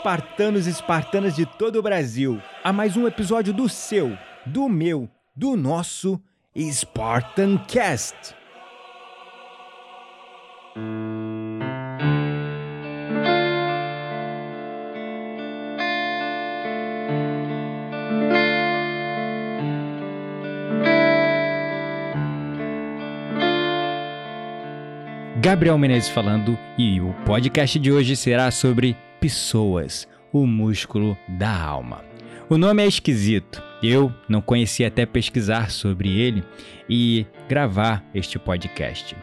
Espartanos e espartanas de todo o Brasil, a mais um episódio do seu, do meu, do nosso Spartan Cast. Gabriel Menezes falando e o podcast de hoje será sobre pessoas, o músculo da alma. O nome é esquisito, eu não conhecia até pesquisar sobre ele e gravar este podcast.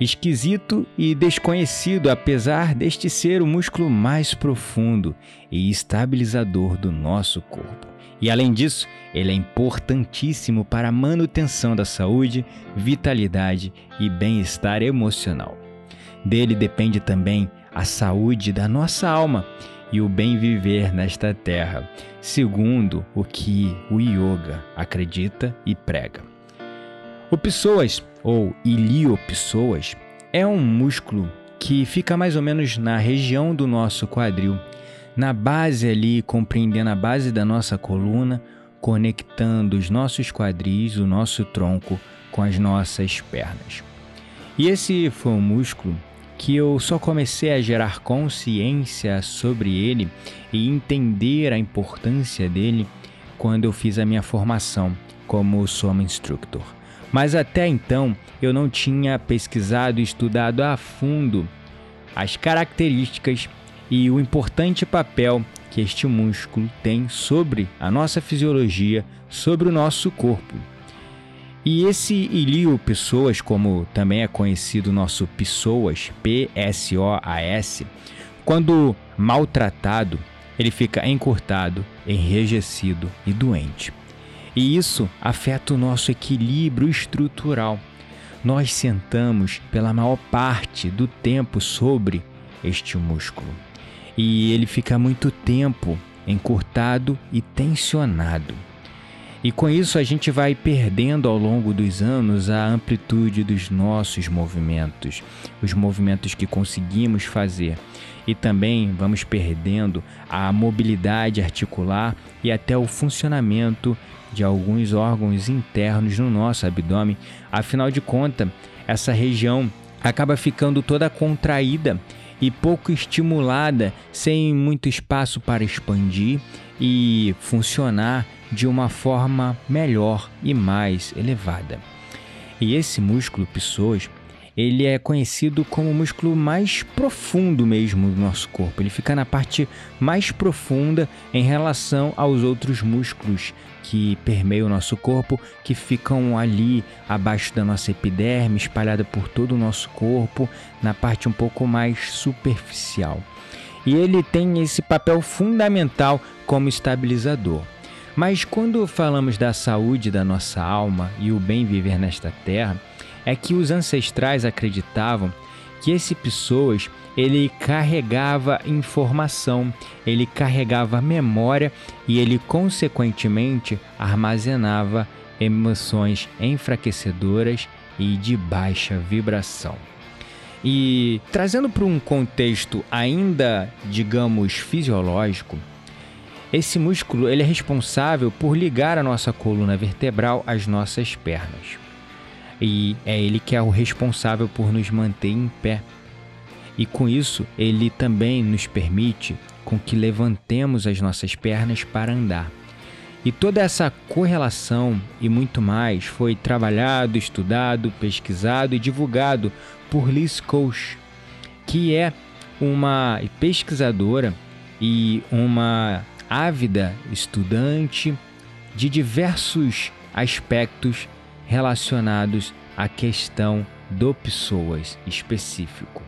Esquisito e desconhecido, apesar deste ser o músculo mais profundo e estabilizador do nosso corpo. E além disso, ele é importantíssimo para a manutenção da saúde, vitalidade e bem-estar emocional. Dele depende também a saúde da nossa alma e o bem viver nesta terra, segundo o que o yoga acredita e prega. O psoas ou iliopsoas é um músculo que fica mais ou menos na região do nosso quadril na base ali, compreendendo a base da nossa coluna, conectando os nossos quadris, o nosso tronco com as nossas pernas. E esse foi um músculo que eu só comecei a gerar consciência sobre ele e entender a importância dele quando eu fiz a minha formação como Soma Instructor. Mas até então eu não tinha pesquisado e estudado a fundo as características e o importante papel que este músculo tem sobre a nossa fisiologia, sobre o nosso corpo. E esse ilio pessoas, como também é conhecido nosso pessoas, P-S-O-A-S, quando maltratado, ele fica encurtado, enrijecido e doente. E isso afeta o nosso equilíbrio estrutural. Nós sentamos pela maior parte do tempo sobre este músculo e ele fica muito tempo encurtado e tensionado. E com isso a gente vai perdendo ao longo dos anos a amplitude dos nossos movimentos, os movimentos que conseguimos fazer. E também vamos perdendo a mobilidade articular e até o funcionamento de alguns órgãos internos no nosso abdômen. Afinal de contas, essa região acaba ficando toda contraída e pouco estimulada, sem muito espaço para expandir e funcionar de uma forma melhor e mais elevada. E esse músculo psoas, ele é conhecido como o músculo mais profundo mesmo do nosso corpo. Ele fica na parte mais profunda em relação aos outros músculos que permeiam o nosso corpo, que ficam ali abaixo da nossa epiderme, espalhada por todo o nosso corpo, na parte um pouco mais superficial. E ele tem esse papel fundamental como estabilizador. Mas quando falamos da saúde da nossa alma e o bem viver nesta terra, é que os ancestrais acreditavam que esse pessoas ele carregava informação, ele carregava memória e ele consequentemente armazenava emoções enfraquecedoras e de baixa vibração. E trazendo para um contexto ainda, digamos, fisiológico, esse músculo ele é responsável por ligar a nossa coluna vertebral às nossas pernas e é ele que é o responsável por nos manter em pé. E com isso, ele também nos permite com que levantemos as nossas pernas para andar. E toda essa correlação e muito mais foi trabalhado, estudado, pesquisado e divulgado por Liz Koch, que é uma pesquisadora e uma ávida estudante de diversos aspectos relacionados à questão do pessoas específico.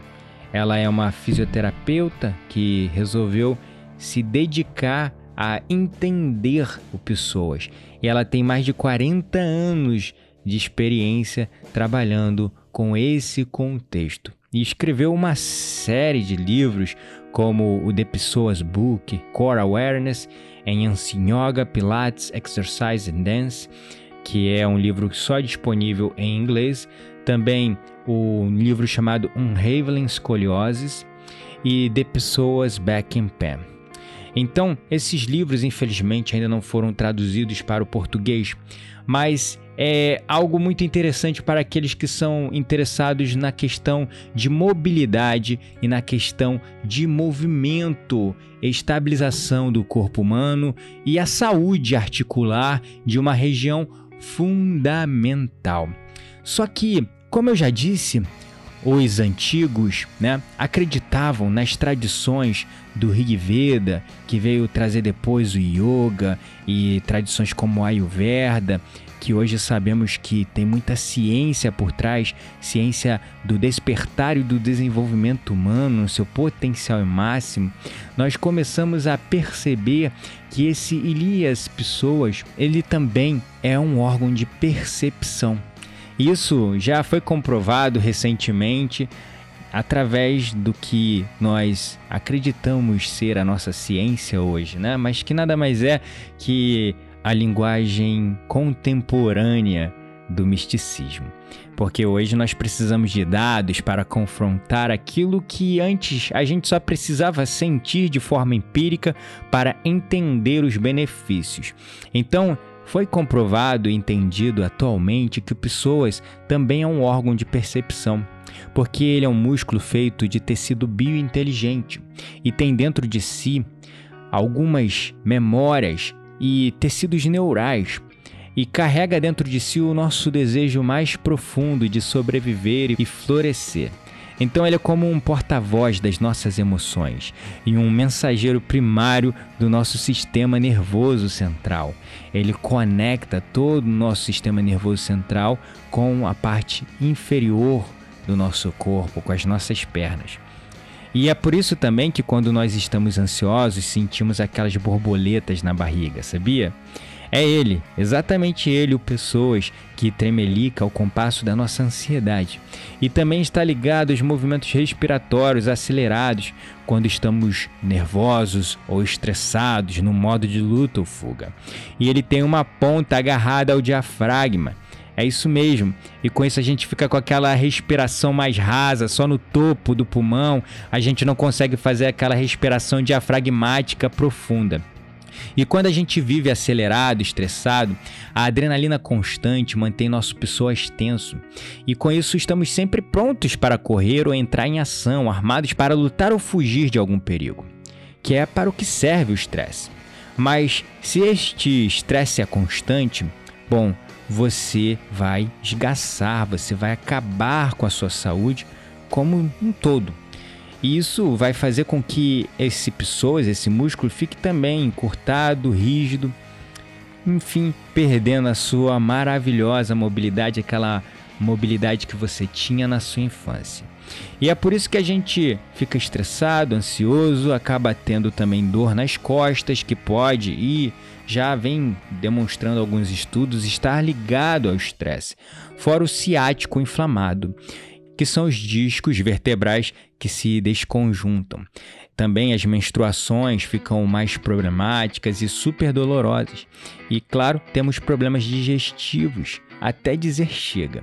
Ela é uma fisioterapeuta que resolveu se dedicar a entender o pessoas. E ela tem mais de 40 anos de experiência trabalhando com esse contexto. E escreveu uma série de livros, como o The Pessoas Book, Core Awareness, em Yoga, Pilates, Exercise and Dance, que é um livro só disponível em inglês. Também o livro chamado Unraveling Scoliosis e The Pessoas Back in Pen. Então, esses livros, infelizmente, ainda não foram traduzidos para o português, mas é algo muito interessante para aqueles que são interessados na questão de mobilidade e na questão de movimento, estabilização do corpo humano e a saúde articular de uma região fundamental. Só que, como eu já disse, os antigos né, acreditavam nas tradições do Rig Veda, que veio trazer depois o Yoga e tradições como Ayurveda, que hoje sabemos que tem muita ciência por trás, ciência do despertar e do desenvolvimento humano, no seu potencial máximo, nós começamos a perceber que esse Elias Pessoas, ele também é um órgão de percepção isso já foi comprovado recentemente através do que nós acreditamos ser a nossa ciência hoje, né? Mas que nada mais é que a linguagem contemporânea do misticismo. Porque hoje nós precisamos de dados para confrontar aquilo que antes a gente só precisava sentir de forma empírica para entender os benefícios. Então, foi comprovado e entendido atualmente que pessoas também é um órgão de percepção, porque ele é um músculo feito de tecido biointeligente e tem dentro de si algumas memórias e tecidos neurais e carrega dentro de si o nosso desejo mais profundo de sobreviver e florescer. Então ele é como um porta-voz das nossas emoções e um mensageiro primário do nosso sistema nervoso central. Ele conecta todo o nosso sistema nervoso central com a parte inferior do nosso corpo, com as nossas pernas. E é por isso também que quando nós estamos ansiosos, sentimos aquelas borboletas na barriga, sabia? É ele, exatamente ele, o Pessoas, que tremelica ao compasso da nossa ansiedade. E também está ligado aos movimentos respiratórios acelerados quando estamos nervosos ou estressados no modo de luta ou fuga. E ele tem uma ponta agarrada ao diafragma. É isso mesmo. E com isso a gente fica com aquela respiração mais rasa, só no topo do pulmão. A gente não consegue fazer aquela respiração diafragmática profunda. E quando a gente vive acelerado, estressado, a adrenalina constante mantém nosso pessoas tenso. E com isso estamos sempre prontos para correr ou entrar em ação, armados para lutar ou fugir de algum perigo. Que é para o que serve o estresse. Mas se este estresse é constante, bom, você vai esgaçar, você vai acabar com a sua saúde como um todo. E isso vai fazer com que esse pessoas, esse músculo, fique também encurtado, rígido, enfim, perdendo a sua maravilhosa mobilidade, aquela mobilidade que você tinha na sua infância. E é por isso que a gente fica estressado, ansioso, acaba tendo também dor nas costas, que pode e já vem demonstrando alguns estudos estar ligado ao estresse, fora o ciático inflamado que são os discos vertebrais que se desconjuntam. Também as menstruações ficam mais problemáticas e super dolorosas. E claro, temos problemas digestivos, até dizer chega.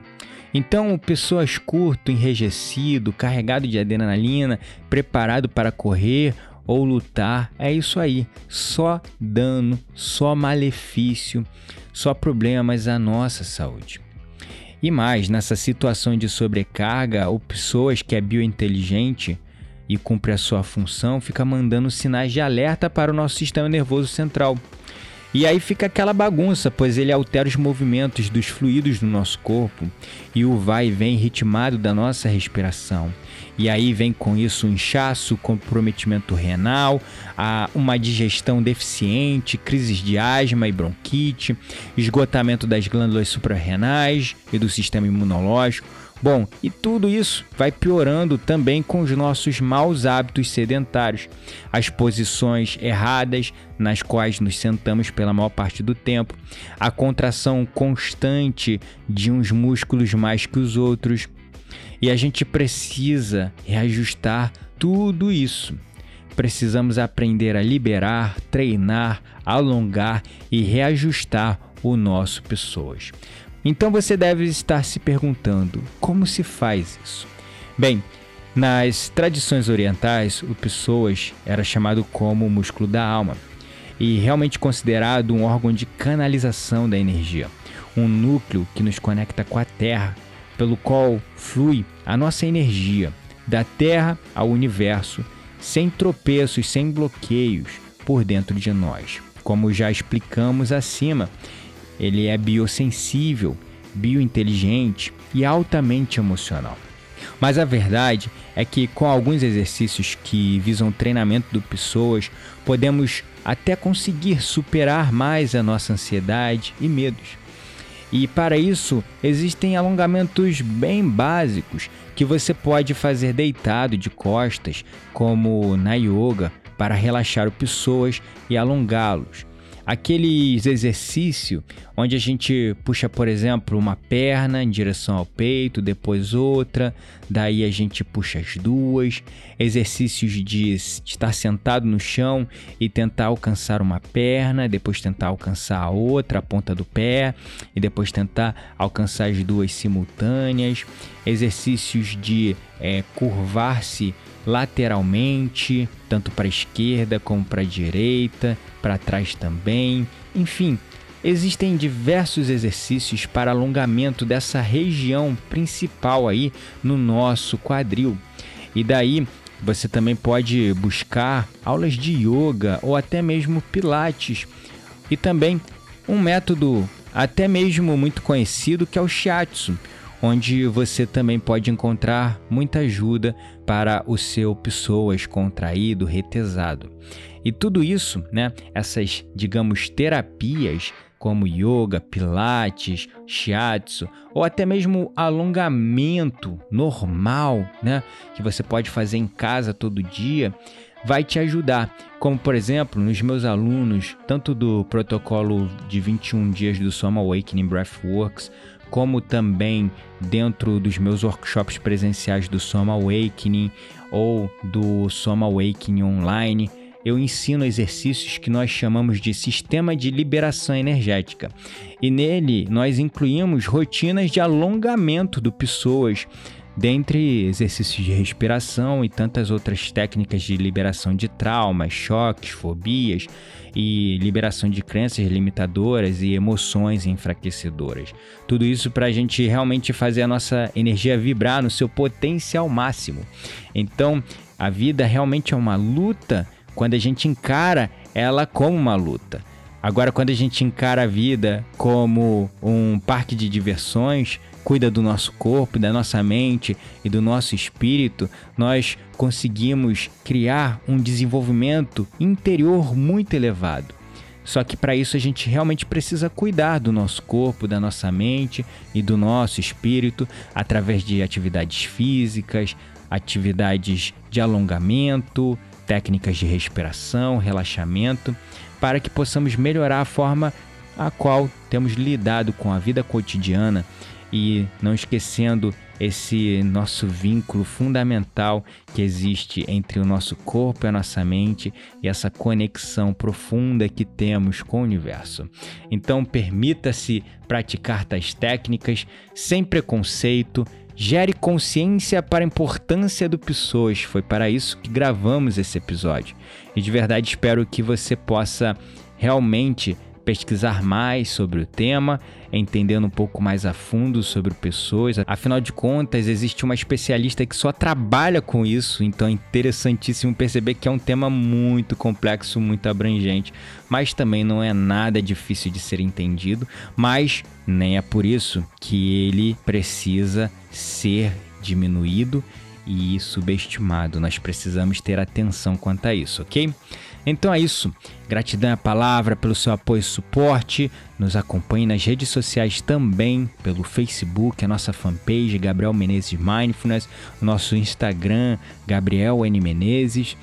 Então, pessoas curto, enrijecido, carregado de adrenalina, preparado para correr ou lutar, é isso aí. Só dano, só malefício, só problemas à nossa saúde. E mais, nessa situação de sobrecarga, ou pessoas que é biointeligente e cumpre a sua função, fica mandando sinais de alerta para o nosso sistema nervoso central. E aí fica aquela bagunça, pois ele altera os movimentos dos fluidos do nosso corpo e o vai e vem ritmado da nossa respiração. E aí vem com isso um inchaço, comprometimento renal, uma digestão deficiente, crises de asma e bronquite, esgotamento das glândulas suprarrenais e do sistema imunológico, Bom, e tudo isso vai piorando também com os nossos maus hábitos sedentários, as posições erradas nas quais nos sentamos pela maior parte do tempo, a contração constante de uns músculos mais que os outros. E a gente precisa reajustar tudo isso. Precisamos aprender a liberar, treinar, alongar e reajustar o nosso pessoas. Então você deve estar se perguntando: como se faz isso? Bem, nas tradições orientais, o pessoas era chamado como o músculo da alma e realmente considerado um órgão de canalização da energia, um núcleo que nos conecta com a Terra, pelo qual flui a nossa energia da Terra ao universo, sem tropeços, sem bloqueios por dentro de nós. Como já explicamos acima, ele é biossensível, biointeligente e altamente emocional. Mas a verdade é que com alguns exercícios que visam treinamento de pessoas, podemos até conseguir superar mais a nossa ansiedade e medos. E para isso, existem alongamentos bem básicos que você pode fazer deitado de costas, como na yoga, para relaxar o pessoas e alongá-los aqueles exercícios onde a gente puxa, por exemplo, uma perna em direção ao peito, depois outra, daí a gente puxa as duas, exercícios de estar sentado no chão e tentar alcançar uma perna, depois tentar alcançar a outra, a ponta do pé, e depois tentar alcançar as duas simultâneas, exercícios de é, curvar-se lateralmente, tanto para a esquerda como para a direita, para trás também. Enfim, existem diversos exercícios para alongamento dessa região principal aí no nosso quadril. E daí você também pode buscar aulas de yoga ou até mesmo pilates. E também um método até mesmo muito conhecido que é o shiatsu onde você também pode encontrar muita ajuda para o seu pessoas contraído, retesado. E tudo isso, né, essas, digamos, terapias como yoga, pilates, shiatsu ou até mesmo alongamento normal, né, que você pode fazer em casa todo dia, vai te ajudar. Como por exemplo, nos meus alunos, tanto do protocolo de 21 dias do Soma Awakening Breathworks, como também dentro dos meus workshops presenciais do Soma Awakening ou do Soma Awakening Online, eu ensino exercícios que nós chamamos de sistema de liberação energética. E nele nós incluímos rotinas de alongamento do pessoas dentre exercícios de respiração e tantas outras técnicas de liberação de traumas, choques, fobias e liberação de crenças limitadoras e emoções enfraquecedoras. Tudo isso para a gente realmente fazer a nossa energia vibrar no seu potencial máximo. Então, a vida realmente é uma luta quando a gente encara ela como uma luta. Agora, quando a gente encara a vida como um parque de diversões, cuida do nosso corpo, da nossa mente e do nosso espírito, nós conseguimos criar um desenvolvimento interior muito elevado. Só que para isso a gente realmente precisa cuidar do nosso corpo, da nossa mente e do nosso espírito através de atividades físicas, atividades de alongamento, técnicas de respiração, relaxamento, para que possamos melhorar a forma a qual temos lidado com a vida cotidiana e não esquecendo esse nosso vínculo fundamental que existe entre o nosso corpo e a nossa mente e essa conexão profunda que temos com o universo. Então, permita-se praticar tais técnicas sem preconceito. Gere consciência para a importância do pessoas. Foi para isso que gravamos esse episódio. E de verdade espero que você possa realmente pesquisar mais sobre o tema, entendendo um pouco mais a fundo sobre pessoas. Afinal de contas, existe uma especialista que só trabalha com isso, então é interessantíssimo perceber que é um tema muito complexo, muito abrangente, mas também não é nada difícil de ser entendido, mas nem é por isso que ele precisa ser diminuído e subestimado. Nós precisamos ter atenção quanto a isso, ok? Então é isso. Gratidão à palavra pelo seu apoio e suporte. Nos acompanhe nas redes sociais também, pelo Facebook, a nossa fanpage Gabriel Menezes Mindfulness, nosso Instagram Gabriel N Menezes.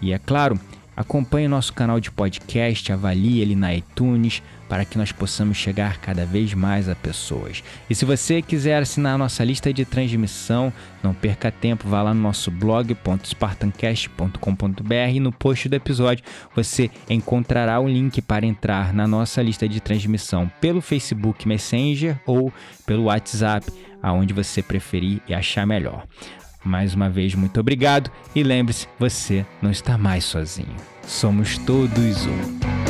E é claro, acompanhe o nosso canal de podcast, avalie ele na iTunes, para que nós possamos chegar cada vez mais a pessoas. E se você quiser assinar a nossa lista de transmissão, não perca tempo, vá lá no nosso blog.spartancast.com.br e no post do episódio você encontrará o link para entrar na nossa lista de transmissão pelo Facebook Messenger ou pelo WhatsApp, aonde você preferir e achar melhor. Mais uma vez, muito obrigado e lembre-se, você não está mais sozinho. Somos todos um.